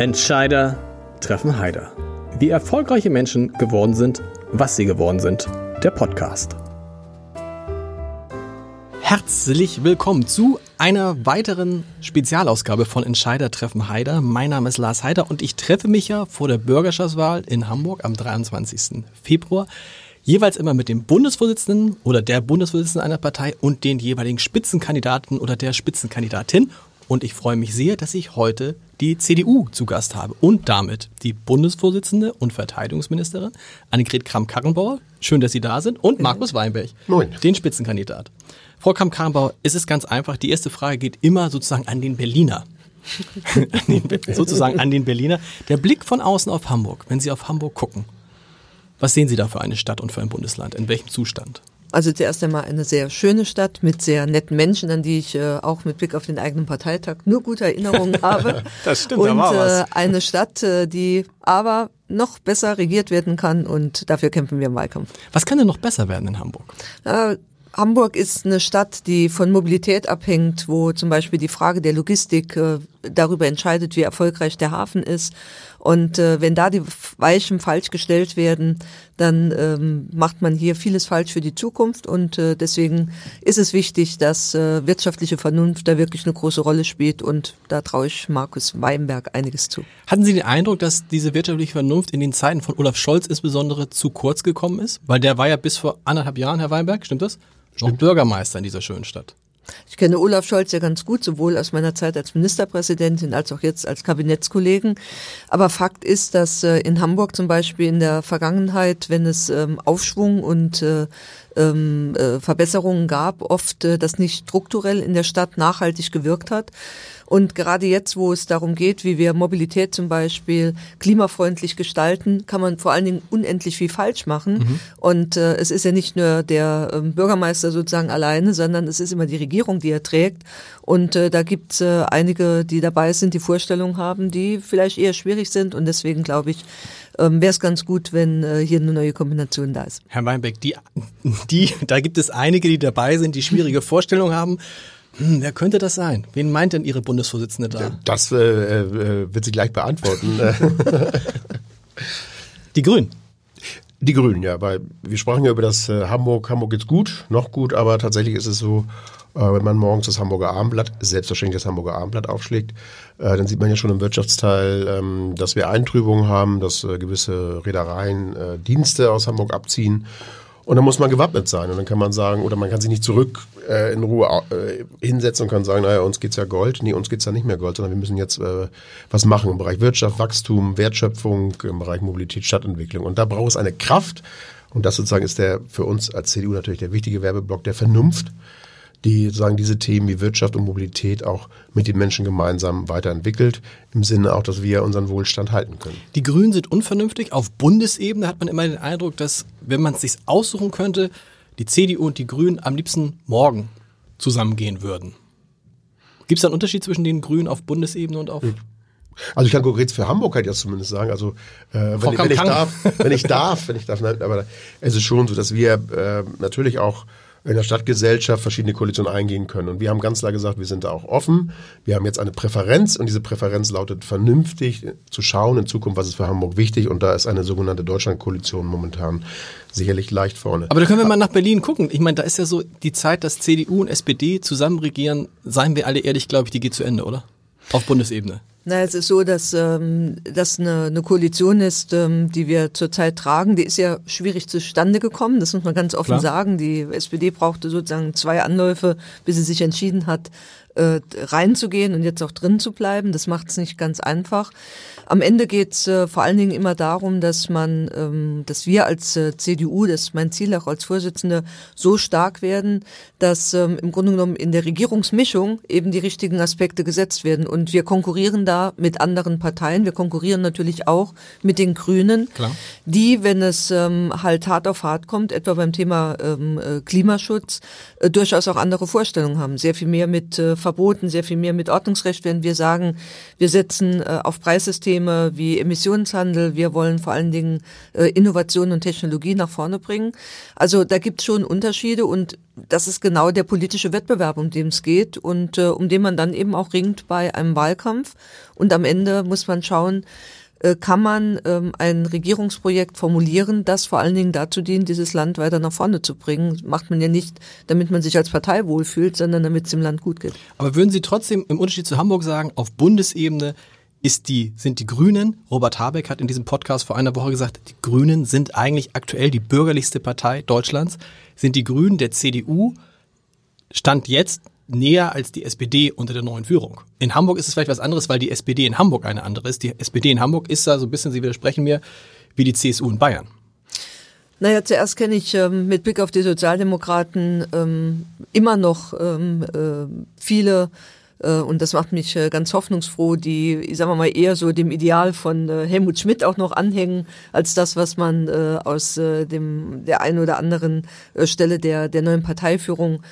Entscheider treffen Heider. Wie erfolgreiche Menschen geworden sind, was sie geworden sind. Der Podcast. Herzlich willkommen zu einer weiteren Spezialausgabe von Entscheider treffen Heider. Mein Name ist Lars Heider und ich treffe mich ja vor der Bürgerschaftswahl in Hamburg am 23. Februar jeweils immer mit dem Bundesvorsitzenden oder der Bundesvorsitzenden einer Partei und den jeweiligen Spitzenkandidaten oder der Spitzenkandidatin. Und ich freue mich sehr, dass ich heute die CDU zu Gast habe und damit die Bundesvorsitzende und Verteidigungsministerin Annegret Kramp-Karrenbauer. Schön, dass Sie da sind. Und Markus Weinberg, Moin. den Spitzenkandidat. Frau Kramp-Karrenbauer, es ist ganz einfach. Die erste Frage geht immer sozusagen an den Berliner. an den, sozusagen an den Berliner. Der Blick von außen auf Hamburg, wenn Sie auf Hamburg gucken. Was sehen Sie da für eine Stadt und für ein Bundesland? In welchem Zustand? Also zuerst einmal eine sehr schöne Stadt mit sehr netten Menschen, an die ich äh, auch mit Blick auf den eigenen Parteitag nur gute Erinnerungen habe. das stimmt, und da war was. Äh, eine Stadt, äh, die aber noch besser regiert werden kann und dafür kämpfen wir im Wahlkampf. Was kann denn noch besser werden in Hamburg? Äh, Hamburg ist eine Stadt, die von Mobilität abhängt, wo zum Beispiel die Frage der Logistik äh, darüber entscheidet, wie erfolgreich der Hafen ist. Und äh, wenn da die Weichen falsch gestellt werden, dann ähm, macht man hier vieles falsch für die Zukunft. Und äh, deswegen ist es wichtig, dass äh, wirtschaftliche Vernunft da wirklich eine große Rolle spielt. Und da traue ich Markus Weinberg einiges zu. Hatten Sie den Eindruck, dass diese wirtschaftliche Vernunft in den Zeiten von Olaf Scholz insbesondere zu kurz gekommen ist? Weil der war ja bis vor anderthalb Jahren, Herr Weinberg, stimmt das? Stimmt. Noch Bürgermeister in dieser schönen Stadt. Ich kenne Olaf Scholz ja ganz gut, sowohl aus meiner Zeit als Ministerpräsidentin als auch jetzt als Kabinettskollegen. Aber Fakt ist, dass äh, in Hamburg zum Beispiel in der Vergangenheit, wenn es ähm, Aufschwung und äh, ähm, äh, Verbesserungen gab, oft das nicht strukturell in der Stadt nachhaltig gewirkt hat. Und gerade jetzt, wo es darum geht, wie wir Mobilität zum Beispiel klimafreundlich gestalten, kann man vor allen Dingen unendlich viel falsch machen. Mhm. Und äh, es ist ja nicht nur der äh, Bürgermeister sozusagen alleine, sondern es ist immer die Regierung, die er trägt. Und äh, da gibt es äh, einige, die dabei sind, die Vorstellungen haben, die vielleicht eher schwierig sind. Und deswegen glaube ich, ähm, wäre es ganz gut, wenn äh, hier eine neue Kombination da ist. Herr Weinbeck, die, die, da gibt es einige, die dabei sind, die schwierige Vorstellungen haben. Hm, wer könnte das sein? Wen meint denn Ihre Bundesvorsitzende da? Das äh, äh, wird sie gleich beantworten. Die Grünen. Die Grünen, ja, weil wir sprachen ja über das äh, Hamburg. Hamburg geht's gut, noch gut, aber tatsächlich ist es so, äh, wenn man morgens das Hamburger Abendblatt, selbstverständlich das Hamburger Abendblatt aufschlägt, äh, dann sieht man ja schon im Wirtschaftsteil, ähm, dass wir Eintrübungen haben, dass äh, gewisse Reedereien äh, Dienste aus Hamburg abziehen. Und dann muss man gewappnet sein. Und dann kann man sagen, oder man kann sich nicht zurück äh, in Ruhe äh, hinsetzen und kann sagen, naja, uns geht's ja Gold. Nee, uns geht's ja nicht mehr Gold, sondern wir müssen jetzt äh, was machen im Bereich Wirtschaft, Wachstum, Wertschöpfung, im Bereich Mobilität, Stadtentwicklung. Und da braucht es eine Kraft. Und das sozusagen ist der für uns als CDU natürlich der wichtige Werbeblock der Vernunft die sozusagen diese Themen wie Wirtschaft und Mobilität auch mit den Menschen gemeinsam weiterentwickelt, im Sinne auch, dass wir unseren Wohlstand halten können. Die Grünen sind unvernünftig. Auf Bundesebene hat man immer den Eindruck, dass, wenn man es sich aussuchen könnte, die CDU und die Grünen am liebsten morgen zusammengehen würden. Gibt es da einen Unterschied zwischen den Grünen auf Bundesebene und auf also ich kann konkret für Hamburg halt jetzt zumindest sagen, also äh, wenn, wenn, ich darf, wenn ich darf, wenn ich darf, aber es ist schon so, dass wir äh, natürlich auch in der Stadtgesellschaft verschiedene Koalitionen eingehen können. Und wir haben ganz klar gesagt, wir sind da auch offen. Wir haben jetzt eine Präferenz und diese Präferenz lautet vernünftig zu schauen in Zukunft, was ist für Hamburg wichtig. Und da ist eine sogenannte Deutschlandkoalition momentan sicherlich leicht vorne. Aber da können wir mal nach Berlin gucken. Ich meine, da ist ja so die Zeit, dass CDU und SPD zusammen regieren, seien wir alle ehrlich, glaube ich, die geht zu Ende, oder? Auf Bundesebene. Na, es ist so, dass ähm, das eine, eine Koalition ist, ähm, die wir zurzeit tragen. Die ist ja schwierig zustande gekommen, das muss man ganz offen Klar. sagen. Die SPD brauchte sozusagen zwei Anläufe, bis sie sich entschieden hat, äh, reinzugehen und jetzt auch drin zu bleiben. Das macht es nicht ganz einfach. Am Ende geht es äh, vor allen Dingen immer darum, dass man, ähm, dass wir als äh, CDU, das ist mein Ziel auch als Vorsitzende, so stark werden, dass ähm, im Grunde genommen in der Regierungsmischung eben die richtigen Aspekte gesetzt werden. Und wir konkurrieren da mit anderen Parteien. Wir konkurrieren natürlich auch mit den Grünen, Klar. die, wenn es ähm, halt hart auf hart kommt, etwa beim Thema ähm, äh, Klimaschutz, äh, durchaus auch andere Vorstellungen haben. Sehr viel mehr mit äh, Verboten, sehr viel mehr mit Ordnungsrecht, wenn wir sagen, wir setzen äh, auf Preissysteme wie Emissionshandel. Wir wollen vor allen Dingen äh, Innovation und Technologie nach vorne bringen. Also da gibt es schon Unterschiede und das ist genau der politische Wettbewerb, um den es geht und äh, um den man dann eben auch ringt bei einem Wahlkampf. Und am Ende muss man schauen, äh, kann man ähm, ein Regierungsprojekt formulieren, das vor allen Dingen dazu dient, dieses Land weiter nach vorne zu bringen. macht man ja nicht, damit man sich als Partei wohlfühlt, sondern damit es dem Land gut geht. Aber würden Sie trotzdem im Unterschied zu Hamburg sagen, auf Bundesebene ist die, sind die Grünen, Robert Habeck hat in diesem Podcast vor einer Woche gesagt, die Grünen sind eigentlich aktuell die bürgerlichste Partei Deutschlands, sind die Grünen der CDU, Stand jetzt näher als die SPD unter der neuen Führung. In Hamburg ist es vielleicht was anderes, weil die SPD in Hamburg eine andere ist. Die SPD in Hamburg ist da so ein bisschen, Sie widersprechen mir, wie die CSU in Bayern. Naja, zuerst kenne ich ähm, mit Blick auf die Sozialdemokraten ähm, immer noch ähm, äh, viele äh, und das macht mich äh, ganz hoffnungsfroh, die, ich sag mal eher so dem Ideal von äh, Helmut Schmidt auch noch anhängen, als das, was man aus dem, der einen oder anderen Stelle der, der neuen Parteiführung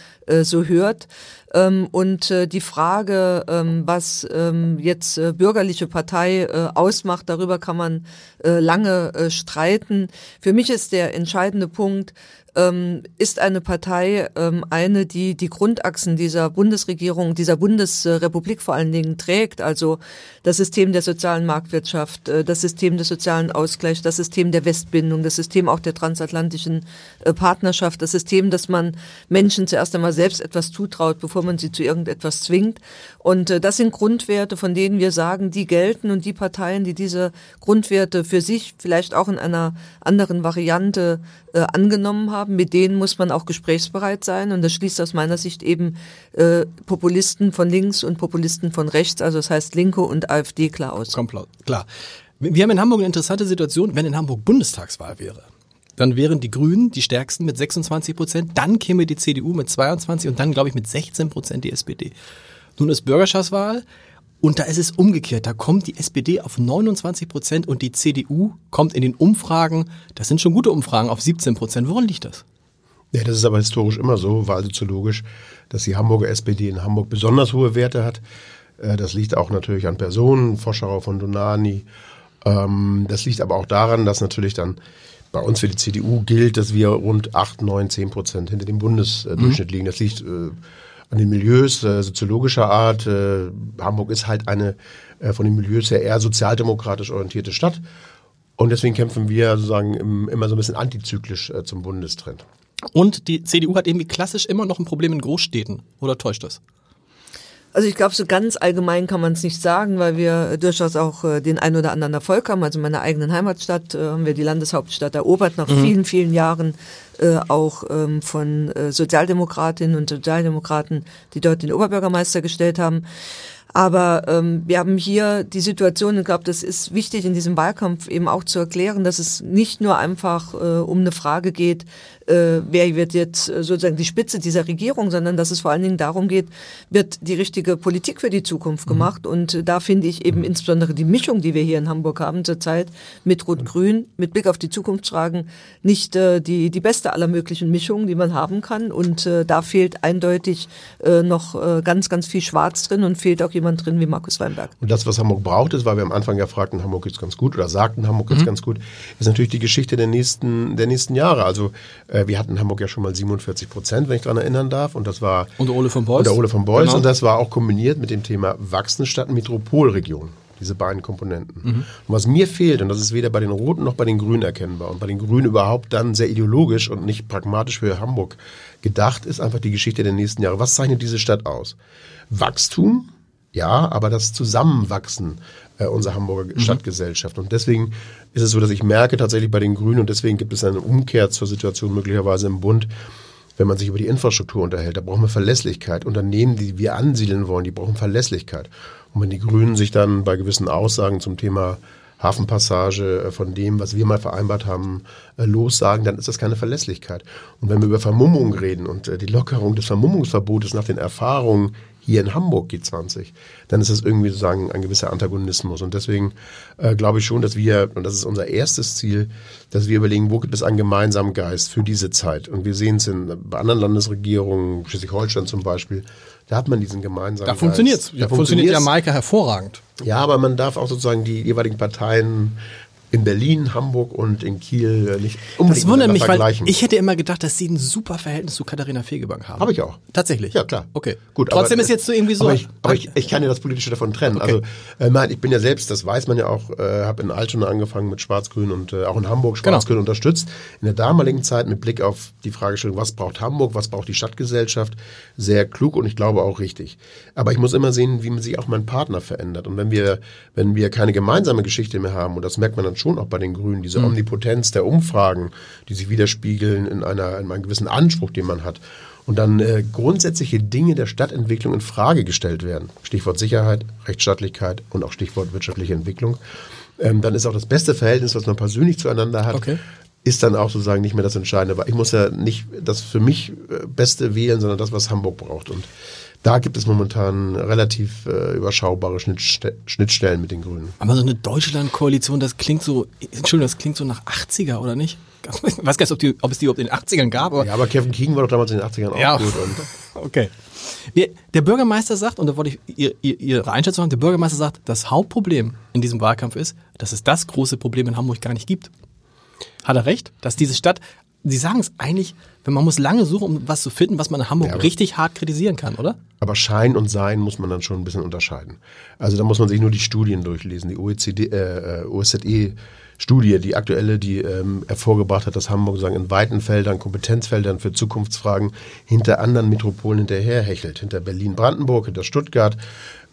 so hört. Ähm, und die Frage, ähm, was ähm, jetzt bürgerliche Partei ausmacht, darüber kann man lange streiten. Für mich ist der entscheidende Punkt, ähm, ist eine Partei ähm, eine, die die Grundachsen dieser Bundesregierung, dieser Bundesrepublik vor allen Dingen trägt, also das System der sozialen Marktwirtschaft, äh, das System des sozialen Ausgleichs, das System der Westbindung, das System auch der transatlantischen äh, Partnerschaft, das System, dass man Menschen zuerst einmal selbst etwas zutraut, bevor man sie zu irgendetwas zwingt. Und äh, das sind Grundwerte, von denen wir sagen, die gelten und die Parteien, die diese Grundwerte für sich vielleicht auch in einer anderen Variante äh, angenommen haben, mit denen muss man auch gesprächsbereit sein. Und das schließt aus meiner Sicht eben äh, Populisten von links und Populisten von rechts, also das heißt Linke und AfD klar aus. Komplett, klar. Wir haben in Hamburg eine interessante Situation, wenn in Hamburg Bundestagswahl wäre. Dann wären die Grünen die stärksten mit 26 Prozent, dann käme die CDU mit 22 und dann, glaube ich, mit 16 Prozent die SPD. Nun ist Bürgerschaftswahl und da ist es umgekehrt. Da kommt die SPD auf 29 Prozent und die CDU kommt in den Umfragen, das sind schon gute Umfragen, auf 17 Prozent. Woran liegt das? Ja, das ist aber historisch immer so, war soziologisch, dass die Hamburger SPD in Hamburg besonders hohe Werte hat. Äh, das liegt auch natürlich an Personen, Forscherau von Donani. Ähm, das liegt aber auch daran, dass natürlich dann bei uns für die CDU gilt, dass wir rund 8, 9, 10 Prozent hinter dem Bundesdurchschnitt mhm. liegen. Das liegt äh, an den Milieus äh, soziologischer Art. Äh, Hamburg ist halt eine äh, von den Milieus her eher sozialdemokratisch orientierte Stadt. Und deswegen kämpfen wir sozusagen im, immer so ein bisschen antizyklisch äh, zum Bundestrend. Und die CDU hat irgendwie klassisch immer noch ein Problem in Großstädten. Oder täuscht das? Also ich glaube, so ganz allgemein kann man es nicht sagen, weil wir durchaus auch äh, den ein oder anderen Erfolg haben. Also in meiner eigenen Heimatstadt äh, haben wir die Landeshauptstadt erobert nach mhm. vielen, vielen Jahren äh, auch ähm, von äh, Sozialdemokratinnen und Sozialdemokraten, die dort den Oberbürgermeister gestellt haben. Aber ähm, wir haben hier die Situation, ich glaube, das ist wichtig in diesem Wahlkampf eben auch zu erklären, dass es nicht nur einfach äh, um eine Frage geht, äh, wer wird jetzt äh, sozusagen die Spitze dieser Regierung, sondern dass es vor allen Dingen darum geht, wird die richtige Politik für die Zukunft mhm. gemacht. Und äh, da finde ich eben insbesondere die Mischung, die wir hier in Hamburg haben zurzeit mit Rot-Grün, mit Blick auf die Zukunftsfragen, nicht äh, die, die beste aller möglichen Mischungen, die man haben kann. Und äh, da fehlt eindeutig äh, noch äh, ganz, ganz viel Schwarz drin und fehlt auch jemand drin wie Markus Weinberg. Und das, was Hamburg braucht, ist, weil wir am Anfang ja fragten, Hamburg ist ganz gut oder sagten, Hamburg ist mhm. ganz gut, ist natürlich die Geschichte der nächsten, der nächsten Jahre. Also äh, wir hatten in Hamburg ja schon mal 47 Prozent, wenn ich daran erinnern darf. Und das war. Unter Ole von Beuys. Unter Ole von Beuys. Genau. Und das war auch kombiniert mit dem Thema wachsende Stadt Metropolregion. Diese beiden Komponenten. Mhm. Und was mir fehlt, und das ist weder bei den Roten noch bei den Grünen erkennbar und bei den Grünen überhaupt dann sehr ideologisch und nicht pragmatisch für Hamburg gedacht, ist einfach die Geschichte der nächsten Jahre. Was zeichnet diese Stadt aus? Wachstum, ja, aber das Zusammenwachsen äh, unserer Hamburger mhm. Stadtgesellschaft. Und deswegen ist es so, dass ich merke tatsächlich bei den Grünen, und deswegen gibt es eine Umkehr zur Situation möglicherweise im Bund, wenn man sich über die Infrastruktur unterhält, da brauchen wir Verlässlichkeit. Unternehmen, die wir ansiedeln wollen, die brauchen Verlässlichkeit. Und wenn die Grünen sich dann bei gewissen Aussagen zum Thema Hafenpassage äh, von dem, was wir mal vereinbart haben, äh, lossagen, dann ist das keine Verlässlichkeit. Und wenn wir über Vermummung reden und die Lockerung des Vermummungsverbotes nach den Erfahrungen hier in Hamburg G20, dann ist das irgendwie sozusagen ein gewisser Antagonismus. Und deswegen äh, glaube ich schon, dass wir, und das ist unser erstes Ziel, dass wir überlegen, wo gibt es einen gemeinsamen Geist für diese Zeit. Und wir sehen es in, bei anderen Landesregierungen, Schleswig-Holstein zum Beispiel, da hat man diesen gemeinsamen da Geist. Funktioniert's. Da, funktioniert ja Maike hervorragend. Ja, aber man darf auch sozusagen die jeweiligen Parteien in Berlin, Hamburg und in Kiel äh, nicht unbedingt Das wundert mich, weil ich hätte immer gedacht, dass sie ein super Verhältnis zu Katharina Fegebank haben. Habe ich auch. Tatsächlich? Ja, klar. Okay. Gut, Trotzdem ist jetzt so irgendwie so. Aber ich, aber ich, ich kann ja das Politische davon trennen. Okay. Also, äh, ich bin ja selbst, das weiß man ja auch, äh, habe in Altona angefangen mit Schwarz-Grün und äh, auch in Hamburg Genau. Schwarz-Grün unterstützt. In der damaligen Zeit mit Blick auf die Fragestellung, was braucht Hamburg, was braucht die Stadtgesellschaft, sehr klug und ich glaube auch richtig. Aber ich muss immer sehen, wie sich auch mein Partner verändert. Und wenn wir, wenn wir keine gemeinsame Geschichte mehr haben, und das merkt man dann schon auch bei den Grünen, diese Mhm. Omnipotenz der Umfragen, die sich widerspiegeln in, einer, in einem gewissen Anspruch, den man hat, und dann äh, grundsätzliche Dinge der Stadtentwicklung in Frage gestellt werden, Stichwort Sicherheit, Rechtsstaatlichkeit und auch Stichwort wirtschaftliche Entwicklung, ähm, dann ist auch das beste Verhältnis, was man persönlich zueinander hat, Okay. ist dann auch sozusagen nicht mehr das Entscheidende. Weil ich muss ja nicht das für mich äh, Beste wählen, sondern das, was Hamburg braucht. Und da gibt es momentan relativ äh, überschaubare Schnittste Schnittstellen mit den Grünen. Aber so eine Deutschland-Koalition, das klingt so, Entschuldigung, das klingt so nach 80er, oder nicht? Ich weiß gar nicht, ob, die, ob es die überhaupt in den 80ern gab. Aber Ja, aber Kevin Keegan war doch damals in den 80ern auch Ja. gut. Okay. Der, der Bürgermeister sagt, und da wollte ich ihr, ihr, Ihre Einschätzung haben, der Bürgermeister sagt, das Hauptproblem in diesem Wahlkampf ist, dass es das große Problem in Hamburg gar nicht gibt. Hat er recht? Dass diese Stadt, Sie sagen es eigentlich, wenn man muss lange suchen, um was zu finden, was man in Hamburg Ja, richtig hart kritisieren kann, oder? Aber Schein und Sein muss man dann schon ein bisschen unterscheiden. Also da muss man sich nur die Studien durchlesen, die OECD, äh, OSZE-Studie, die aktuelle, die ähm, hervorgebracht hat, dass Hamburg sagen, in weiten Feldern, Kompetenzfeldern für Zukunftsfragen hinter anderen Metropolen hinterherhechelt. Hinter Berlin-Brandenburg, hinter Stuttgart,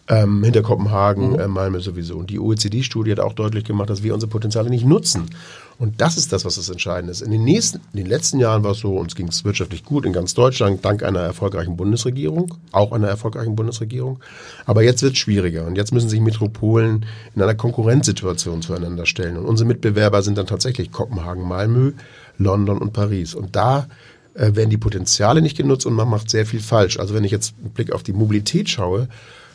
ähm, hinter Kopenhagen, äh, Malmö sowieso. Und die OECD-Studie hat auch deutlich gemacht, dass wir unsere Potenziale nicht nutzen. Und das ist das, was das Entscheidende ist. In den nächsten, in den letzten Jahren war es so, uns ging es wirtschaftlich gut in ganz Deutschland, dank einer erfolgreichen Bundesregierung, auch einer erfolgreichen Bundesregierung. Aber jetzt wird es schwieriger und jetzt müssen sich Metropolen in einer Konkurrenzsituation zueinander stellen. Und unsere Mitbewerber sind dann tatsächlich Kopenhagen, Malmö, London und Paris. Und da äh, werden die Potenziale nicht genutzt und man macht sehr viel falsch. Also wenn ich jetzt einen Blick auf die Mobilität schaue,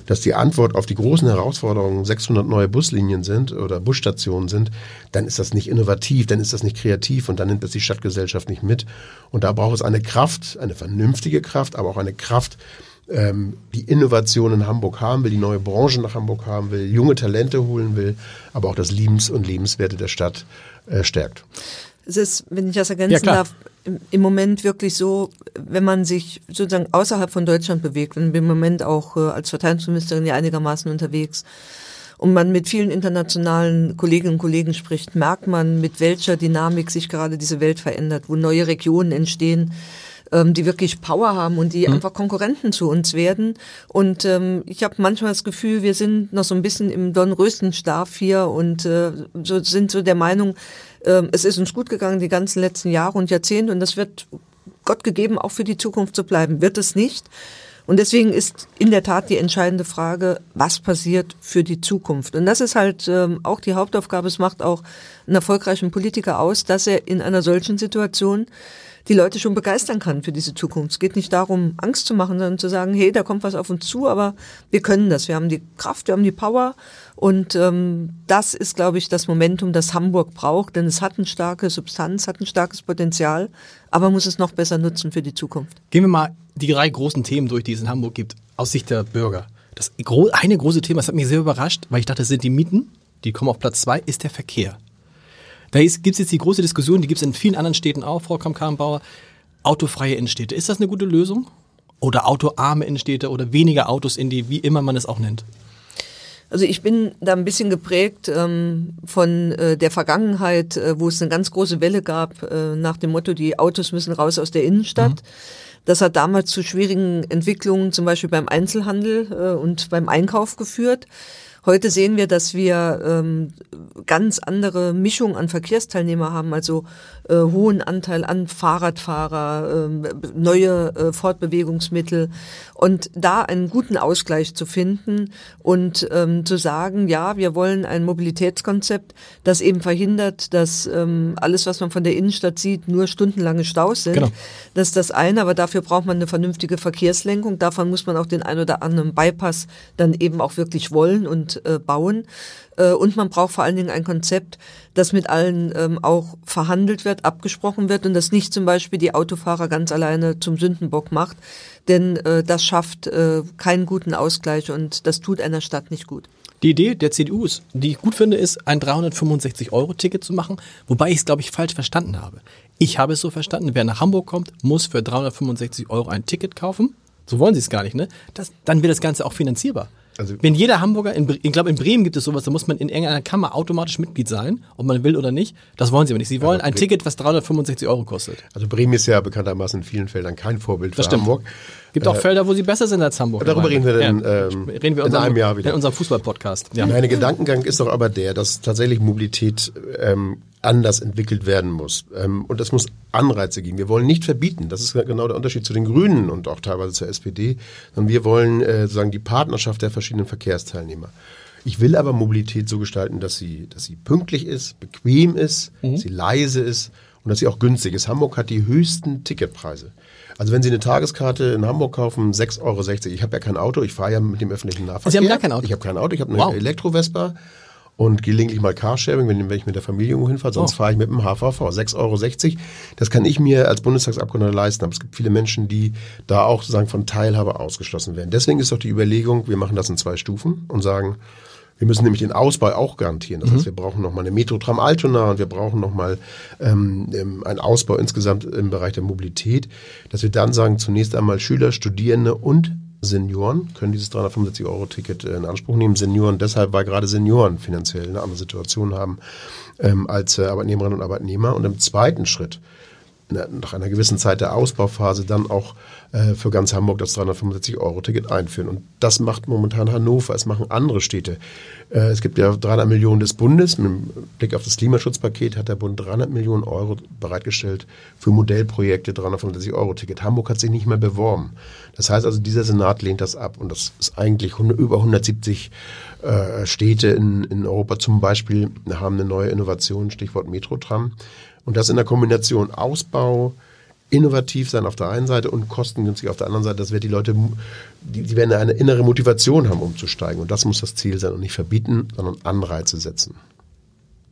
dass die Antwort auf die großen Herausforderungen 600 neue Buslinien sind oder Busstationen sind, dann ist das nicht innovativ, dann ist das nicht kreativ und dann nimmt es die Stadtgesellschaft nicht mit. Und da braucht es eine Kraft, eine vernünftige Kraft, aber auch eine Kraft, ähm, die Innovation in Hamburg haben will, die neue Branchen nach Hamburg haben will, junge Talente holen will, aber auch das Liebens- und Lebenswerte der Stadt äh, stärkt. Es ist, wenn ich das ergänzen Ja, darf, im, Moment wirklich so, wenn man sich sozusagen außerhalb von Deutschland bewegt, und im Moment auch äh, als Verteidigungsministerin ja einigermaßen unterwegs, und man mit vielen internationalen Kolleginnen und Kollegen spricht, merkt man, mit welcher Dynamik sich gerade diese Welt verändert, wo neue Regionen entstehen, ähm, die wirklich Power haben und die einfach Konkurrenten zu uns werden. Und ähm, ich habe manchmal das Gefühl, wir sind noch so ein bisschen im Dornröschenschlaf hier und äh, so sind so der Meinung, ähm, es ist uns gut gegangen die ganzen letzten Jahre und Jahrzehnte und das wird Gott gegeben auch für die Zukunft zu bleiben. Wird es nicht? Und deswegen ist in der Tat die entscheidende Frage, was passiert für die Zukunft? Und das ist halt ähm, auch die Hauptaufgabe. Es macht auch einen erfolgreichen Politiker aus, dass er in einer solchen Situation die Leute schon begeistern kann für diese Zukunft. Es geht nicht darum, Angst zu machen, sondern zu sagen, hey, da kommt was auf uns zu, aber wir können das. Wir haben die Kraft, wir haben die Power. Und ähm, das ist, glaube ich, das Momentum, das Hamburg braucht, denn es hat eine starke Substanz, hat ein starkes Potenzial, aber muss es noch besser nutzen für die Zukunft. Gehen wir mal die drei großen Themen durch, die es in Hamburg gibt, aus Sicht der Bürger. Das eine große Thema, das hat mich sehr überrascht, weil ich dachte, das sind die Mieten, die kommen auf Platz zwei, ist der Verkehr. Da gibt es jetzt die große Diskussion, die gibt es in vielen anderen Städten auch, Frau Kamm-Karrenbauer, autofreie Innenstädte. Ist das eine gute Lösung? Oder autoarme Innenstädte oder weniger Autos in die, wie immer man es auch nennt? Also ich bin da ein bisschen geprägt ähm, von äh, der Vergangenheit, äh, wo es eine ganz große Welle gab äh, nach dem Motto, die Autos müssen raus aus der Innenstadt. Das hat damals zu schwierigen Entwicklungen, zum Beispiel beim Einzelhandel äh, und beim Einkauf geführt. Heute sehen wir, dass wir ähm, ganz andere Mischung an Verkehrsteilnehmer haben, also äh, hohen Anteil an Fahrradfahrer, ähm, neue äh, Fortbewegungsmittel und da einen guten Ausgleich zu finden und ähm, zu sagen, ja, wir wollen ein Mobilitätskonzept, das eben verhindert, dass ähm, alles, was man von der Innenstadt sieht, nur stundenlange Staus sind. Genau. Das ist das eine, aber dafür dafür braucht man eine vernünftige Verkehrslenkung. Davon muss man auch den ein oder anderen Bypass dann eben auch wirklich wollen und äh, bauen. Äh, und man braucht vor allen Dingen ein Konzept, das mit allen ähm, auch verhandelt wird, abgesprochen wird und das nicht zum Beispiel die Autofahrer ganz alleine zum Sündenbock macht. Denn äh, das schafft keinen guten Ausgleich und das tut einer Stadt nicht gut. Die Idee der CDU, ist, die ich gut finde, ist, ein 365-Euro-Ticket zu machen, wobei ich es, glaube ich, falsch verstanden habe. Ich habe es so verstanden, wer nach Hamburg kommt, muss für 365 Euro ein Ticket kaufen. So wollen sie es gar nicht, ne? Das, dann wird das Ganze auch finanzierbar. Also Wenn jeder Hamburger, in, ich glaube in Bremen gibt es sowas, da muss man in irgendeiner Kammer automatisch Mitglied sein, ob man will oder nicht. Das wollen sie aber nicht. Sie wollen ein Ticket, was 365 Euro kostet. Also Bremen ist ja bekanntermaßen in vielen Feldern kein Vorbild das für stimmt. Hamburg. Gibt auch äh, Felder, wo sie besser sind als Hamburg. Darüber reden wir dann ja. ähm, reden wir in unserem, einem Jahr wieder. In unserem Fußball-Podcast. Ja. Mein Gedankengang ist doch aber der, dass tatsächlich Mobilität ähm, anders entwickelt werden muss. Ähm, und es muss Anreize geben. Wir wollen nicht verbieten. Das ist genau der Unterschied zu den Grünen und auch teilweise zur SPD. Sondern wir wollen äh, sozusagen die Partnerschaft der verschiedenen Verkehrsteilnehmer. Ich will aber Mobilität so gestalten, dass sie, dass sie pünktlich ist, bequem ist, mhm. sie leise ist und dass sie auch günstig ist. Hamburg hat die höchsten Ticketpreise. Also wenn Sie eine Tageskarte in Hamburg kaufen, 6,60 Euro. Ich habe ja kein Auto, ich fahre ja mit dem öffentlichen Nahverkehr. Sie haben gar kein Auto? Ich habe kein Auto, ich habe eine wow. Elektro-Vespa und gelegentlich mal Carsharing, wenn, wenn ich mit der Familie irgendwo hinfahre. Sonst oh. fahre ich mit dem HVV. 6,60 Euro. Das kann ich mir als Bundestagsabgeordneter leisten. Aber es gibt viele Menschen, die da auch sozusagen von Teilhabe ausgeschlossen werden. Deswegen ist doch die Überlegung, wir machen das in zwei Stufen und sagen, wir müssen nämlich den Ausbau auch garantieren. Das mhm. heißt, wir brauchen nochmal eine Metro-Tram Altona und wir brauchen nochmal ähm, ähm, einen Ausbau insgesamt im Bereich der Mobilität, dass wir dann sagen, zunächst einmal Schüler, Studierende und Senioren können dieses 365-Euro-Ticket äh, in Anspruch nehmen. Senioren deshalb, weil gerade Senioren finanziell eine andere Situation haben ähm, als äh, Arbeitnehmerinnen und Arbeitnehmer. Und im zweiten Schritt, nach einer gewissen Zeit der Ausbauphase, dann auch äh, für ganz Hamburg das 365-Euro-Ticket einführen. Und das macht momentan Hannover, es machen andere Städte. Äh, es gibt ja 300 Millionen des Bundes. Mit Blick auf das Klimaschutzpaket hat der Bund 300 Millionen Euro bereitgestellt für Modellprojekte 365-Euro-Ticket. Hamburg hat sich nicht mehr beworben. Das heißt also, dieser Senat lehnt das ab. Und das ist eigentlich über 170 äh, Städte in, in Europa zum Beispiel haben eine neue Innovation, Stichwort Metrotram. Und das in der Kombination Ausbau, innovativ sein auf der einen Seite und kostengünstig auf der anderen Seite. Das wird die Leute, die, die werden eine innere Motivation haben, umzusteigen. Und das muss das Ziel sein und nicht verbieten, sondern Anreize setzen.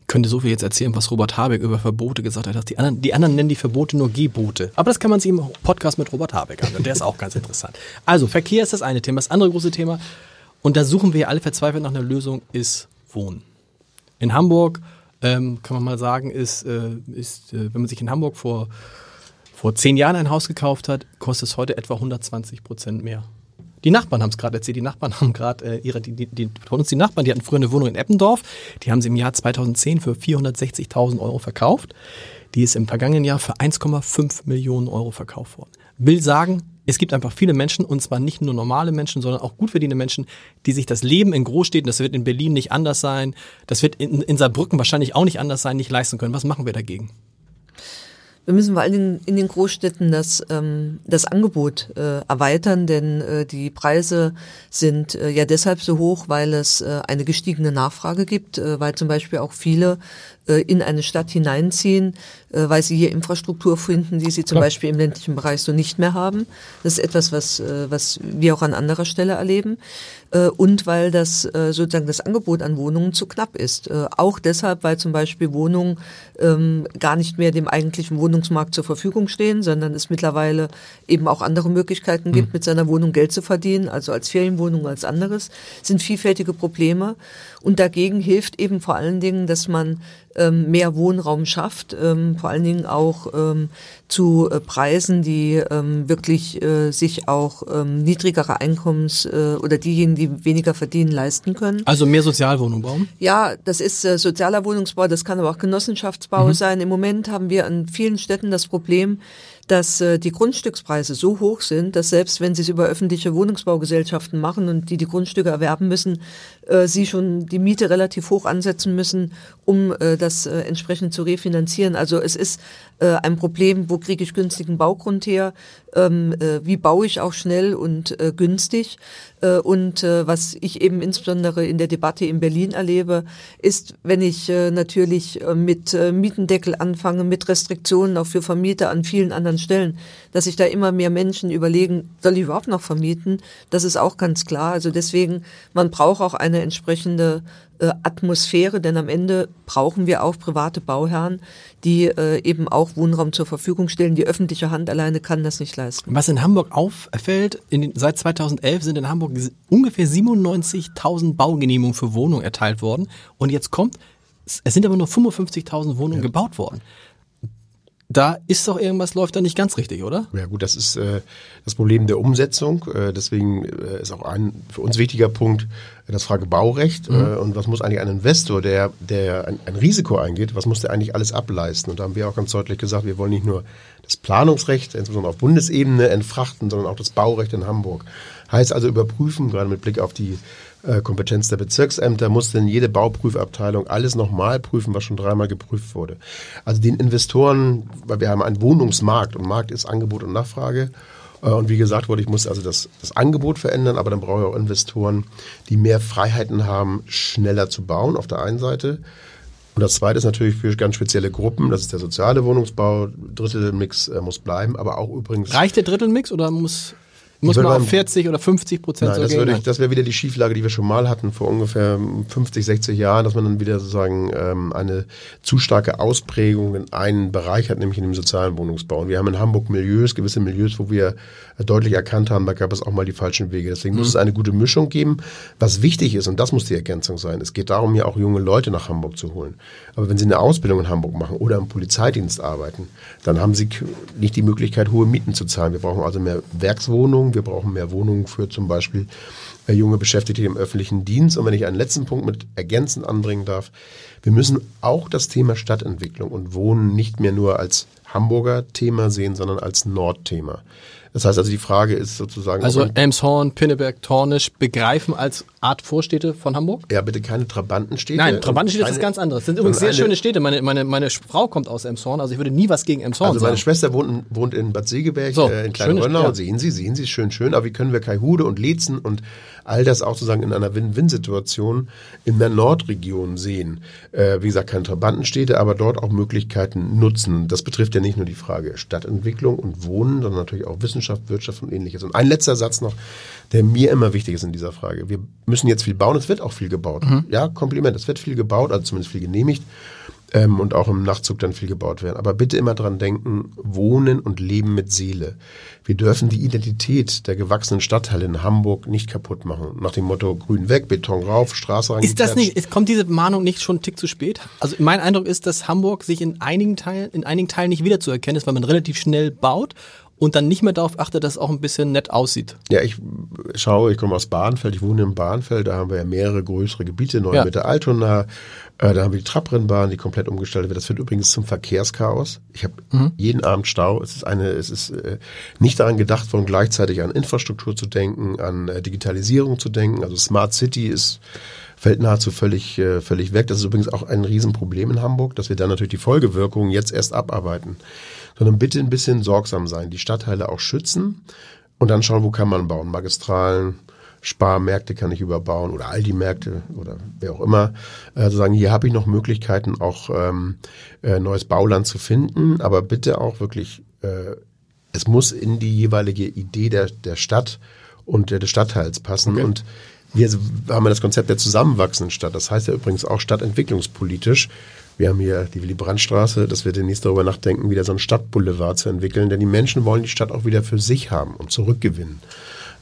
Ich könnte so viel jetzt erzählen, was Robert Habeck über Verbote gesagt hat. Die anderen, die anderen nennen die Verbote nur Gebote. Aber das kann man sich im Podcast mit Robert Habeck an. Der ist auch ganz interessant. Also, Verkehr ist das eine Thema. Das andere große Thema, und da suchen wir alle verzweifelt nach einer Lösung, ist Wohnen. In Hamburg, ähm, kann man mal sagen, ist, äh, ist äh, wenn man sich in Hamburg vor vor zehn Jahren ein Haus gekauft hat, kostet es heute etwa 120 Prozent mehr. Die Nachbarn haben es gerade erzählt. Die Nachbarn haben gerade äh, ihre, die, die, die, die Nachbarn, die hatten früher eine Wohnung in Eppendorf. Die haben sie im Jahr 2010 für 460.000 Euro verkauft. Die ist im vergangenen Jahr für 1,5 Millionen Euro verkauft worden. Will sagen, es gibt einfach viele Menschen, und zwar nicht nur normale Menschen, sondern auch gut verdienende Menschen, die sich das Leben in Großstädten, das wird in Berlin nicht anders sein, das wird in, in Saarbrücken wahrscheinlich auch nicht anders sein, nicht leisten können. Was machen wir dagegen? Wir müssen vor allen Dingen in den Großstädten das, ähm, das Angebot äh, erweitern, denn äh, die Preise sind äh, ja deshalb so hoch, weil es äh, eine gestiegene Nachfrage gibt, äh, weil zum Beispiel auch viele äh, in eine Stadt hineinziehen, äh, weil sie hier Infrastruktur finden, die sie zum Klar. Beispiel im ländlichen Bereich so nicht mehr haben. Das ist etwas, was, äh, was wir auch an anderer Stelle erleben. Und weil das sozusagen das Angebot an Wohnungen zu knapp ist. Auch deshalb, weil zum Beispiel Wohnungen ähm, gar nicht mehr dem eigentlichen Wohnungsmarkt zur Verfügung stehen, sondern es mittlerweile eben auch andere Möglichkeiten gibt, mhm. mit seiner Wohnung Geld zu verdienen, also als Ferienwohnung, als anderes, sind vielfältige Probleme. Und dagegen hilft eben vor allen Dingen, dass man ähm, mehr Wohnraum schafft, ähm, vor allen Dingen auch ähm, zu äh, Preisen, die ähm, wirklich äh, sich auch ähm, niedrigere Einkommens äh, oder diejenigen, die weniger verdienen, leisten können. Also mehr Sozialwohnung bauen? Ja, das ist äh, sozialer Wohnungsbau, das kann aber auch Genossenschaftsbau mhm. sein. Im Moment haben wir an vielen Städten das Problem, dass äh, die Grundstückspreise so hoch sind, dass selbst wenn sie es über öffentliche Wohnungsbaugesellschaften machen und die die Grundstücke erwerben müssen, äh, sie schon die Miete relativ hoch ansetzen müssen, um äh, das äh, entsprechend zu refinanzieren. Also es ist äh, ein Problem, wo kriege ich günstigen Baugrund her, ähm, äh, wie baue ich auch schnell und äh, günstig. Äh, und äh, was ich eben insbesondere in der Debatte in Berlin erlebe, ist, wenn ich äh, natürlich äh, mit äh, Mietendeckel anfange, mit Restriktionen auch für Vermieter an vielen anderen anderen Stellen, dass sich da immer mehr Menschen überlegen, soll ich überhaupt noch vermieten? Das ist auch ganz klar. Also deswegen, man braucht auch eine entsprechende äh, Atmosphäre, denn am Ende brauchen wir auch private Bauherren, die äh, eben auch Wohnraum zur Verfügung stellen. Die öffentliche Hand alleine kann das nicht leisten. Was in Hamburg auffällt, in seit 2011 sind in Hamburg ungefähr 97.000 Baugenehmigungen für Wohnungen erteilt worden. Und jetzt kommt, es sind aber nur 55.000 Wohnungen ja. gebaut worden da ist doch irgendwas läuft da nicht ganz richtig, oder? Ja gut, das ist äh, das Problem der Umsetzung. Äh, deswegen äh, ist auch ein für uns wichtiger Punkt äh, das Frage Baurecht. Mhm. Äh, und was muss eigentlich ein Investor, der, der ein, ein, Risiko eingeht, was muss der eigentlich alles ableisten? Und da haben wir auch ganz deutlich gesagt, wir wollen nicht nur das Planungsrecht, insbesondere auf Bundesebene, entfrachten, sondern auch das Baurecht in Hamburg. Heißt also überprüfen, gerade mit Blick auf die äh, Kompetenz der Bezirksämter, muss denn jede Bauprüfabteilung alles nochmal prüfen, was schon dreimal geprüft wurde. Also den Investoren, weil wir haben einen Wohnungsmarkt und Markt ist Angebot und Nachfrage. Äh, und wie gesagt wurde, ich muss also das, das Angebot verändern, aber dann brauche ich auch Investoren, die mehr Freiheiten haben, schneller zu bauen auf der einen Seite. Und das zweite ist natürlich für ganz spezielle Gruppen, das ist der soziale Wohnungsbau, Drittelmix äh, muss bleiben, aber auch übrigens. Reicht der Drittelmix oder muss muss man auf 40 oder 50 Prozent Nein, das, würde ich, das wäre wieder die Schieflage, die wir schon mal hatten vor ungefähr 50, 60 Jahren, dass man dann wieder sozusagen ähm, eine zu starke Ausprägung in einen Bereich hat, nämlich in dem sozialen Wohnungsbau. Und wir haben in Hamburg Milieus, gewisse Milieus, wo wir deutlich erkannt haben, da gab es auch mal die falschen Wege. Deswegen mhm. muss es eine gute Mischung geben. Was wichtig ist, und das muss die Ergänzung sein, es geht darum, ja auch junge Leute nach Hamburg zu holen. Aber wenn sie eine Ausbildung in Hamburg machen oder im Polizeidienst arbeiten, dann haben sie nicht die Möglichkeit, hohe Mieten zu zahlen. Wir brauchen also mehr Werkswohnungen, wir brauchen mehr Wohnungen für zum Beispiel äh, junge Beschäftigte im öffentlichen Dienst. Und wenn ich einen letzten Punkt mit ergänzend anbringen darf, wir müssen auch das Thema Stadtentwicklung und Wohnen nicht mehr nur als Hamburger Thema sehen, sondern als Nordthema. Das heißt also, die Frage ist sozusagen. Also Elmshorn, Pinneberg, Tornisch begreifen als Art Vorstädte von Hamburg? Ja, bitte keine Trabantenstädte. Nein, Trabantenstädte ist ganz anderes. Das sind übrigens sehr schöne Städte. Meine, meine, meine Frau kommt aus Elmshorn, also ich würde nie was gegen Elmshorn also sagen. Also meine Schwester wohnt, wohnt in Bad Segeberg, so, äh, in Kleinrönnau. Ja. Sehen Sie, sehen Sie, schön, schön. Aber wie können wir Kaihude und Lezen und all das auch sozusagen in einer Win-Win-Situation in der Nordregion sehen? Äh, wie gesagt, keine Trabantenstädte, aber dort auch Möglichkeiten nutzen. Das betrifft ja nicht nur die Frage Stadtentwicklung und Wohnen, sondern natürlich auch Wissenschaft, Wirtschaft und ähnliches. Und ein letzter Satz noch, der mir immer wichtig ist in dieser Frage. Wir müssen jetzt viel bauen, es wird auch viel gebaut. Mhm. Ja, Kompliment, es wird viel gebaut, also zumindest viel genehmigt. Ähm, und auch im Nachtzug dann viel gebaut werden. Aber bitte immer dran denken, wohnen und leben mit Seele. Wir dürfen die Identität der gewachsenen Stadtteile in Hamburg nicht kaputt machen. Nach dem Motto Grün weg, Beton rauf, Straße rein. Ist das nicht, kommt diese Mahnung nicht schon einen Tick zu spät? Also mein Eindruck ist, dass Hamburg sich in einigen Teilen, in einigen Teilen nicht wiederzuerkennen ist, weil man relativ schnell baut und dann nicht mehr darauf achtet, dass es auch ein bisschen nett aussieht. Ja, ich schaue, ich komme aus Bahnfeld, ich wohne in Bahnfeld, da haben wir ja mehrere größere Gebiete, Neue ja. Mitte Altona, äh, da haben wir die Trabrennbahn, die komplett umgestaltet wird. Das führt übrigens zum Verkehrschaos. Ich habe mhm. jeden Abend Stau. Es ist eine, es ist äh, nicht daran gedacht worden, gleichzeitig an Infrastruktur zu denken, an äh, Digitalisierung zu denken. Also Smart City ist fällt nahezu völlig, äh, völlig weg. Das ist übrigens auch ein Riesenproblem in Hamburg, dass wir da natürlich die Folgewirkungen jetzt erst abarbeiten sondern bitte ein bisschen sorgsam sein, die Stadtteile auch schützen und dann schauen, wo kann man bauen. Magistralen, Sparmärkte kann ich überbauen oder Aldi-Märkte oder wer auch immer. Also sagen, hier habe ich noch Möglichkeiten, auch ähm, äh, neues Bauland zu finden, aber bitte auch wirklich, äh, es muss in die jeweilige Idee der, der Stadt und der, des Stadtteils passen. Okay. Und wir haben ja das Konzept der zusammenwachsenden Stadt. Das heißt ja übrigens auch stadtentwicklungspolitisch. Wir haben hier die Willy Brandt-Straße, dass wir demnächst darüber nachdenken, wieder so einen Stadtboulevard zu entwickeln, denn die Menschen wollen die Stadt auch wieder für sich haben und zurückgewinnen.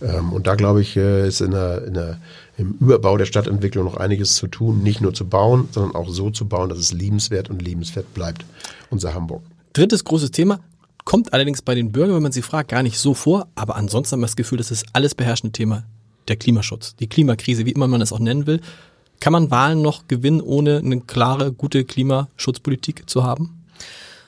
Ähm, und da glaube ich, äh, ist in der, in der, im Überbau der Stadtentwicklung noch einiges zu tun, nicht nur zu bauen, sondern auch so zu bauen, dass es liebenswert und lebenswert bleibt, unser Hamburg. Drittes großes Thema, kommt allerdings bei den Bürgern, wenn man sie fragt, gar nicht so vor, aber ansonsten haben wir das Gefühl, das ist alles beherrschende Thema, der Klimaschutz, die Klimakrise, wie immer man es auch nennen will. Kann man Wahlen noch gewinnen, ohne eine klare, gute Klimaschutzpolitik zu haben?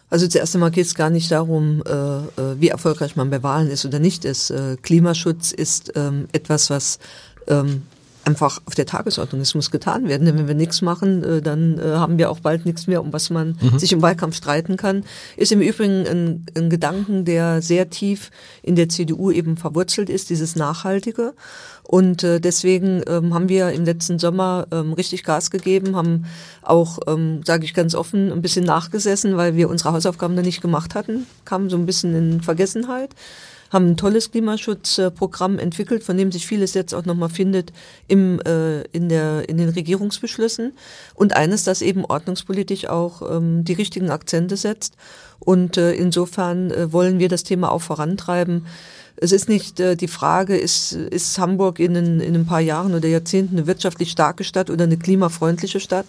Also zuerst einmal geht es gar nicht darum, äh, äh, wie erfolgreich man bei Wahlen ist oder nicht ist. Äh, Klimaschutz ist ähm, etwas, was ähm, einfach auf der Tagesordnung. Es muss getan werden, denn wenn wir nichts machen, äh, dann äh, haben wir auch bald nichts mehr, um was man mhm. sich im Wahlkampf streiten kann. Ist im Übrigen ein, ein Gedanken, der sehr tief in der CDU eben verwurzelt ist, dieses Nachhaltige. Und äh, deswegen ähm, haben wir im letzten Sommer ähm, richtig Gas gegeben, haben auch, ähm, sage ich ganz offen, ein bisschen nachgesessen, weil wir unsere Hausaufgaben da nicht gemacht hatten, kamen so ein bisschen in Vergessenheit haben ein tolles Klimaschutzprogramm entwickelt, von dem sich vieles jetzt auch nochmal findet im, äh, in, der, in den Regierungsbeschlüssen. Und eines, das eben ordnungspolitisch auch ähm, die richtigen Akzente setzt. Und äh, insofern äh, wollen wir das Thema auch vorantreiben. Es ist nicht äh, die Frage, ist, ist Hamburg in, in, in ein paar Jahren oder Jahrzehnten eine wirtschaftlich starke Stadt oder eine klimafreundliche Stadt,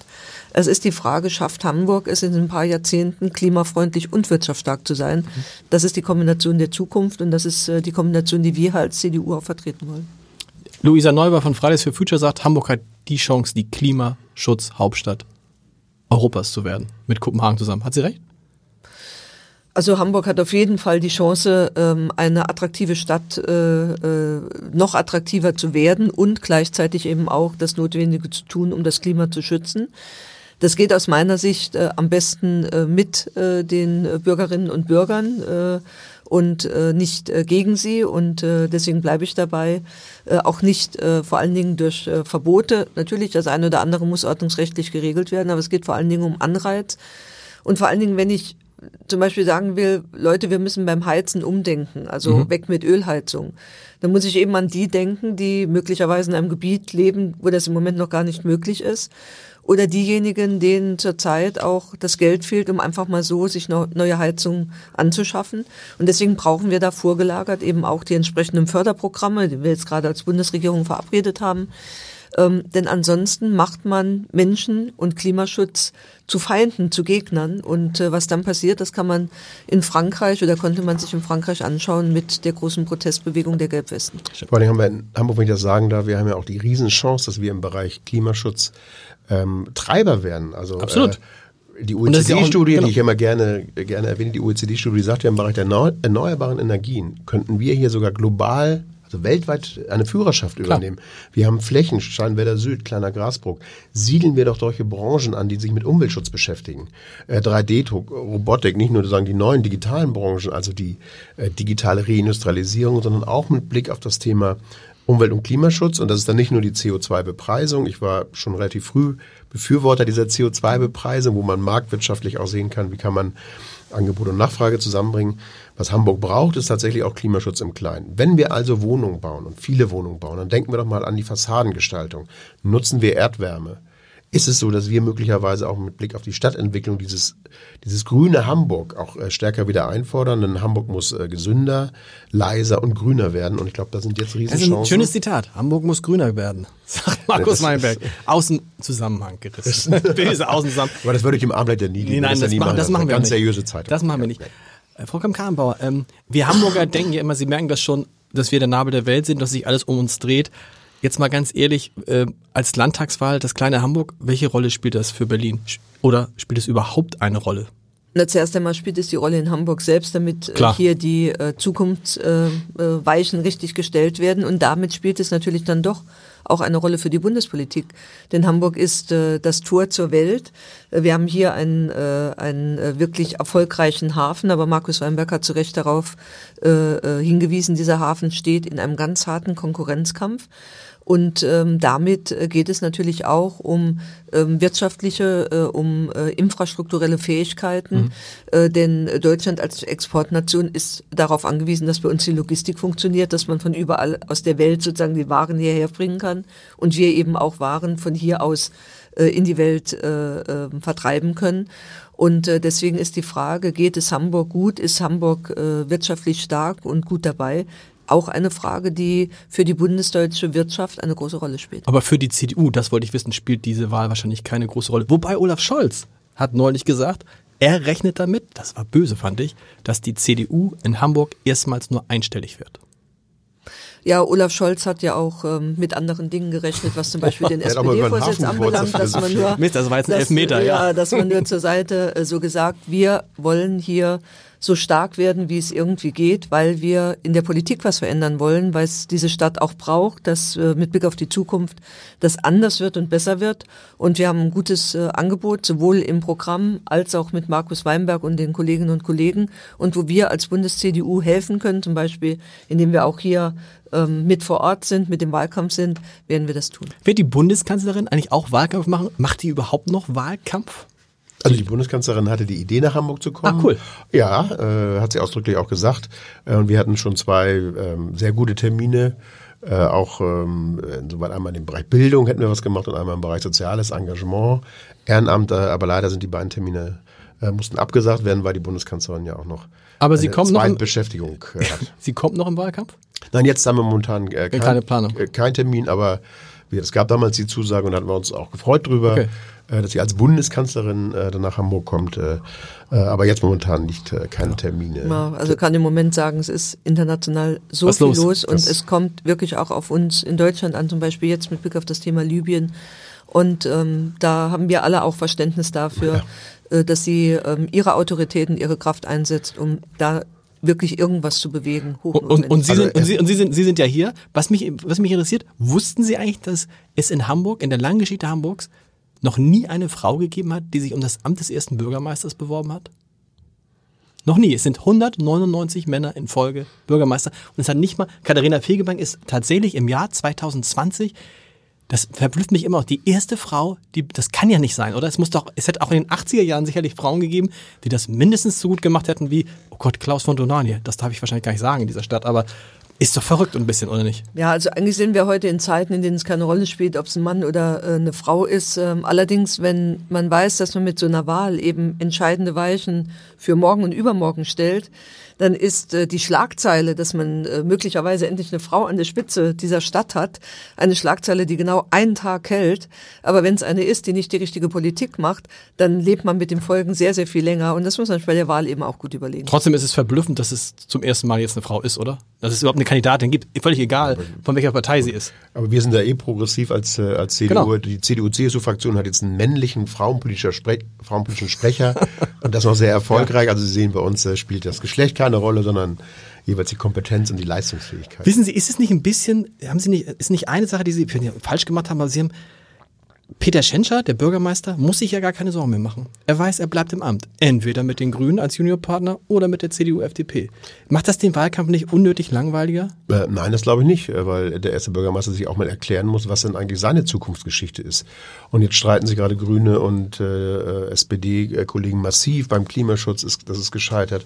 es ist die Frage, schafft Hamburg es in ein paar Jahrzehnten klimafreundlich und wirtschaftsstark zu sein? Das ist die Kombination der Zukunft und das ist äh, die Kombination, die wir als CDU auch vertreten wollen. Luisa Neuber von Fridays for Future sagt, Hamburg hat die Chance, die Klimaschutzhauptstadt Europas zu werden, mit Kopenhagen zusammen. Hat sie recht? Also Hamburg hat auf jeden Fall die Chance, ähm, eine attraktive Stadt äh, äh, noch attraktiver zu werden und gleichzeitig eben auch das Notwendige zu tun, um das Klima zu schützen. Das geht aus meiner Sicht äh, am besten äh, mit äh, den Bürgerinnen und Bürgern äh, und äh, nicht äh, gegen sie. Und äh, deswegen bleibe ich dabei, äh, auch nicht äh, vor allen Dingen durch äh, Verbote. Natürlich, das eine oder andere muss ordnungsrechtlich geregelt werden, aber es geht vor allen Dingen um Anreiz. Und vor allen Dingen, wenn ich zum Beispiel sagen will, Leute, wir müssen beim Heizen umdenken, also mhm. weg mit Ölheizung. Dann muss ich eben an die denken, die möglicherweise in einem Gebiet leben, wo das im Moment noch gar nicht möglich ist oder diejenigen, denen zurzeit auch das Geld fehlt, um einfach mal so sich neue Heizungen anzuschaffen. Und deswegen brauchen wir da vorgelagert eben auch die entsprechenden Förderprogramme, die wir jetzt gerade als Bundesregierung verabredet haben. Ähm, denn ansonsten macht man Menschen und Klimaschutz zu Feinden, zu Gegnern. Und äh, was dann passiert, das kann man in Frankreich oder konnte man sich in Frankreich anschauen mit der großen Protestbewegung der Gelbwesten. Vor allem haben wir in Hamburg, wenn ich das sagen darf, wir haben ja auch die Riesenchance, dass wir im Bereich Klimaschutz ähm, Treiber werden. Also, Absolut. Äh, die OECD-Studie, genau. die ich immer gerne, gerne erwähne, die OECD-Studie, die sagt ja im Bereich der erneuerbaren Energien könnten wir hier sogar global also weltweit eine Führerschaft Klar. übernehmen. Wir haben Flächen, Steinwälder Süd, kleiner Grasbruch. Siedeln wir doch solche Branchen an, die sich mit Umweltschutz beschäftigen. Äh, 3D-Druck, Robotik, nicht nur sagen die neuen digitalen Branchen, also die äh, digitale Reindustrialisierung, sondern auch mit Blick auf das Thema Umwelt- und Klimaschutz. Und das ist dann nicht nur die CO2-Bepreisung. Ich war schon relativ früh Befürworter dieser CO2-Bepreisung, wo man marktwirtschaftlich auch sehen kann, wie kann man Angebot und Nachfrage zusammenbringen. Was Hamburg braucht, ist tatsächlich auch Klimaschutz im Kleinen. Wenn wir also Wohnungen bauen und viele Wohnungen bauen, dann denken wir doch mal an die Fassadengestaltung. Nutzen wir Erdwärme? Ist es so, dass wir möglicherweise auch mit Blick auf die Stadtentwicklung dieses, dieses grüne Hamburg auch äh, stärker wieder einfordern. Denn Hamburg muss äh, gesünder, leiser und grüner werden. Und ich glaube, da sind jetzt riesige Chancen. Das ist ein schönes Zitat. Hamburg muss grüner werden, sagt Markus Meinberg. Außenzusammenhang gerissen. Böse Außenzusammenhang. Aber das würde ich im Armblatt ja nie nee, Nein, das, das, machen, das machen wir ganz nicht. seriöse Zeitung. Das machen wir nicht. Äh, Frau Kamm-Karrenbauer, ähm, wir Hamburger denken ja immer, Sie merken das schon, dass wir der Nabel der Welt sind, dass sich alles um uns dreht. Jetzt mal ganz ehrlich, äh, als Landtagswahl, das kleine Hamburg, welche Rolle spielt das für Berlin? Oder spielt es überhaupt eine Rolle? Na, zuerst einmal spielt es die Rolle in Hamburg selbst, damit äh, hier die äh, Zukunftsweichen äh, äh richtig gestellt werden. Und damit spielt es natürlich dann doch auch eine Rolle für die Bundespolitik. Denn Hamburg ist äh, das Tor zur Welt. Äh, wir haben hier einen, äh, einen wirklich erfolgreichen Hafen, aber Markus Weinberg hat zu Recht darauf äh hingewiesen, dieser Hafen steht in einem ganz harten Konkurrenzkampf. Und ähm, damit äh, geht es natürlich auch um ähm, wirtschaftliche, äh, um äh, infrastrukturelle Fähigkeiten. Mhm. Äh, denn Deutschland als Exportnation ist darauf angewiesen, dass bei uns die Logistik funktioniert, dass man von überall aus der Welt sozusagen die Waren hierher bringen kann und wir eben auch Waren von hier aus äh, in die Welt äh, äh, vertreiben können. Und äh, deswegen ist die Frage, geht es Hamburg gut? Ist Hamburg äh, wirtschaftlich stark und gut dabei? Auch eine Frage, die für die bundesdeutsche Wirtschaft eine große Rolle spielt. Aber für die CDU, das wollte ich wissen, spielt diese Wahl wahrscheinlich keine große Rolle. Wobei Olaf Scholz hat neulich gesagt, er rechnet damit, das war böse fand ich, dass die CDU in Hamburg erstmals nur einstellig wird. Ja, Olaf Scholz hat ja auch ähm, mit anderen Dingen gerechnet, was zum Beispiel den SPD-Vorsitz anbelangt, dass man nur, Mist, das war jetzt ein Elfmeter, ja. ja, dass man nur zur Seite äh, so gesagt, wir wollen hier so stark werden, wie es irgendwie geht, weil wir in der Politik was verändern wollen, weil es diese Stadt auch braucht, dass äh, mit Blick auf die Zukunft das anders wird und besser wird. Und wir haben ein gutes äh, Angebot, sowohl im Programm als auch mit Markus Weinberg und den Kolleginnen und Kollegen. Und wo wir als Bundes-CDU helfen können, zum Beispiel, indem wir auch hier ähm, mit vor Ort sind, mit dem Wahlkampf sind, werden wir das tun. Wird die Bundeskanzlerin eigentlich auch Wahlkampf machen? Macht die überhaupt noch Wahlkampf? Also die Bundeskanzlerin hatte die Idee, nach Hamburg zu kommen. Ah, cool. Ja, äh, hat sie ausdrücklich auch gesagt. Äh, und wir hatten schon zwei ähm, sehr gute Termine. Äh, auch ähm, insoweit einmal im Bereich Bildung hätten wir was gemacht und einmal im Bereich soziales Engagement, Ehrenamt. Äh, aber leider sind die beiden Termine äh, mussten abgesagt werden, weil die Bundeskanzlerin ja auch noch aber sie kommt noch im, Beschäftigung äh, hat. sie kommt noch im Wahlkampf? Nein, jetzt haben wir momentan äh, kein, keine Planung. Äh, kein Termin, aber es gab damals die Zusage und da hatten wir uns auch gefreut drüber. Okay äh, dass sie als Bundeskanzlerin äh, dann nach Hamburg kommt. Äh, äh, aber jetzt momentan nicht äh, keine Termine. Ja, also kann im Moment sagen, es ist international so Was viel los, los und es kommt wirklich auch auf uns in Deutschland an, zum Beispiel jetzt mit Blick auf das Thema Libyen. Und ähm, da haben wir alle auch Verständnis dafür, ja. äh, dass sie ähm, ihre Autoritäten, ihre Kraft einsetzt, um da wirklich irgendwas zu bewegen. Und, und, und, Sie sind, und, Sie, und Sie, sind, Sie sind ja hier. Was mich, was mich interessiert, wussten Sie eigentlich, dass es in Hamburg, in der langen Geschichte Hamburgs, noch nie eine Frau gegeben hat, die sich um das Amt des ersten Bürgermeisters beworben hat? Noch nie. Es sind 199 Männer in Folge Bürgermeister. Und es hat nicht mal, Katharina Fegebank ist tatsächlich im Jahr 2020, das verblüfft mich immer auch, die erste Frau, die, das kann ja nicht sein, oder? Es muss doch, es hätte auch in den 80er Jahren sicherlich Frauen gegeben, die das mindestens so gut gemacht hätten wie, oh Gott, Klaus von Donanie. Das darf ich wahrscheinlich gar nicht sagen in dieser Stadt, aber ist doch verrückt ein bisschen, oder nicht? Ja, also eigentlich sind wir heute in Zeiten, in denen es keine Rolle spielt, ob es ein Mann oder äh, eine Frau ist. Ähm, allerdings, wenn man weiß, dass man mit so einer Wahl eben entscheidende Weichen für morgen und übermorgen stellt, dann ist äh, die Schlagzeile, dass man äh, möglicherweise endlich eine Frau an der Spitze dieser Stadt hat, eine Schlagzeile, die genau einen Tag hält. Aber wenn es eine ist, die nicht die richtige Politik macht, dann lebt man mit den Folgen sehr, sehr viel länger. Und das muss man bei der Wahl eben auch gut überlegen. Trotzdem ist es verblüffend, dass es zum ersten Mal jetzt eine Frau ist, oder? Dass es überhaupt eine Kandidatin gibt. Völlig egal, von welcher Partei sie ist. Aber wir sind da eh progressiv als, äh, als CDU. Genau. Die CDU-CSU-Fraktion hat jetzt einen männlichen frauenpolitischen, Spre frauenpolitischen Sprecher und das noch sehr erfolgreich. Ja. Also Sie sehen, bei uns äh, spielt das Geschlecht keine Rolle, sondern jeweils die Kompetenz und die Leistungsfähigkeit. Wissen Sie, ist es nicht ein bisschen, haben Sie nicht, ist nicht eine Sache, die Sie falsch gemacht haben, aber Sie haben Peter Schenscher, der Bürgermeister, muss sich ja gar keine Sorgen mehr machen. Er weiß, er bleibt im Amt. Entweder mit den Grünen als Juniorpartner oder mit der CDU-FDP. Macht das den Wahlkampf nicht unnötig langweiliger? Äh, nein, das glaube ich nicht, äh, weil der erste Bürgermeister sich auch mal erklären muss, was denn eigentlich seine Zukunftsgeschichte ist. Und jetzt streiten sich gerade Grüne und äh, SPD-Kollegen massiv beim Klimaschutz, ist, das ist gescheitert.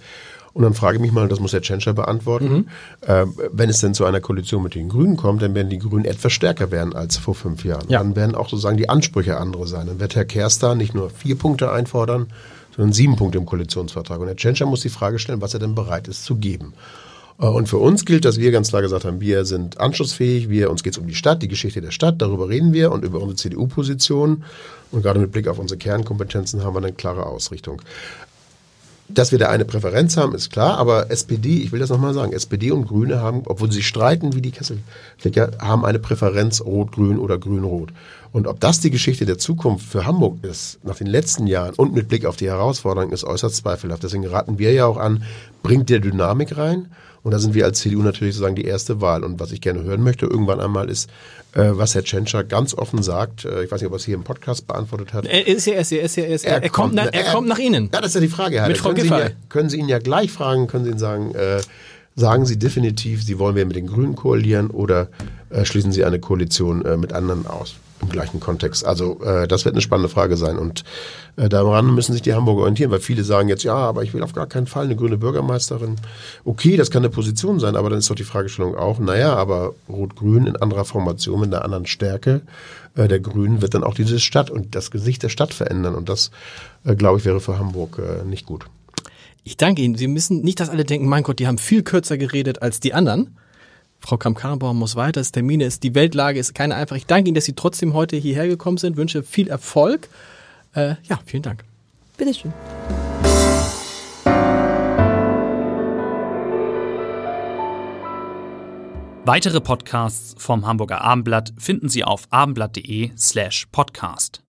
Und dann frage ich mich mal, das muss der Tschentscher beantworten, mhm. äh, wenn es denn zu einer Koalition mit den Grünen kommt, dann werden die Grünen etwas stärker werden als vor fünf Jahren. Ja. Dann werden auch sozusagen die Ansprüche andere sein. Dann wird Herr Kerster nicht nur vier Punkte einfordern, sondern sieben Punkte im Koalitionsvertrag. Und der Tschentscher muss die Frage stellen, was er denn bereit ist zu geben. Äh, und für uns gilt, dass wir ganz klar gesagt haben, wir sind anschlussfähig, wir, uns geht es um die Stadt, die Geschichte der Stadt, darüber reden wir und über unsere CDU-Position. Und gerade mit Blick auf unsere Kernkompetenzen haben wir eine klare Ausrichtung. Dass wir da eine Präferenz haben, ist klar, aber SPD, ich will das nochmal sagen, SPD und Grüne haben, obwohl sie streiten wie die Kesselflicker, haben eine Präferenz Rot-Grün oder Grün-Rot. Und ob das die Geschichte der Zukunft für Hamburg ist, nach den letzten Jahren und mit Blick auf die Herausforderungen, ist äußerst zweifelhaft. Deswegen raten wir ja auch an, bringt der Dynamik rein. Und da sind wir als CDU natürlich sozusagen die erste Wahl. Und was ich gerne hören möchte irgendwann einmal ist, äh, was Herr Tschentscher ganz offen sagt. Äh, ich weiß nicht, ob er es hier im Podcast beantwortet hat. Er ist ja, er ist ja, er, ist ja, er, ist ja, er, er kommt, nach, er, kommt nach Ihnen. Ja, das ist ja die Frage. Herr. Mit Frau können, Sie ihn ja, können Sie ihn ja gleich fragen, können Sie ihn sagen, äh, sagen Sie definitiv, Sie wollen wir mit den Grünen koalieren oder äh, schließen Sie eine Koalition äh, mit anderen aus? Im gleichen Kontext. Also äh, das wird eine spannende Frage sein und äh, daran müssen sich die Hamburger orientieren, weil viele sagen jetzt, ja, aber ich will auf gar keinen Fall eine grüne Bürgermeisterin. Okay, das kann eine Position sein, aber dann ist doch die Fragestellung auch, naja, aber Rot-Grün in anderer Formation, mit einer anderen Stärke äh, der Grünen wird dann auch diese Stadt und das Gesicht der Stadt verändern und das, äh, glaube ich, wäre für Hamburg äh, nicht gut. Ich danke Ihnen. Sie müssen nicht, dass alle denken, mein Gott, die haben viel kürzer geredet als die anderen. Frau Kramp-Karrenbauer muss weiter, das Termine ist, die Weltlage ist keine einfach. Ich danke Ihnen, dass Sie trotzdem heute hierher gekommen sind, wünsche viel Erfolg. Äh, ja, vielen Dank. Bitteschön. Weitere Podcasts vom Hamburger Abendblatt finden Sie auf abendblatt.de slash podcast.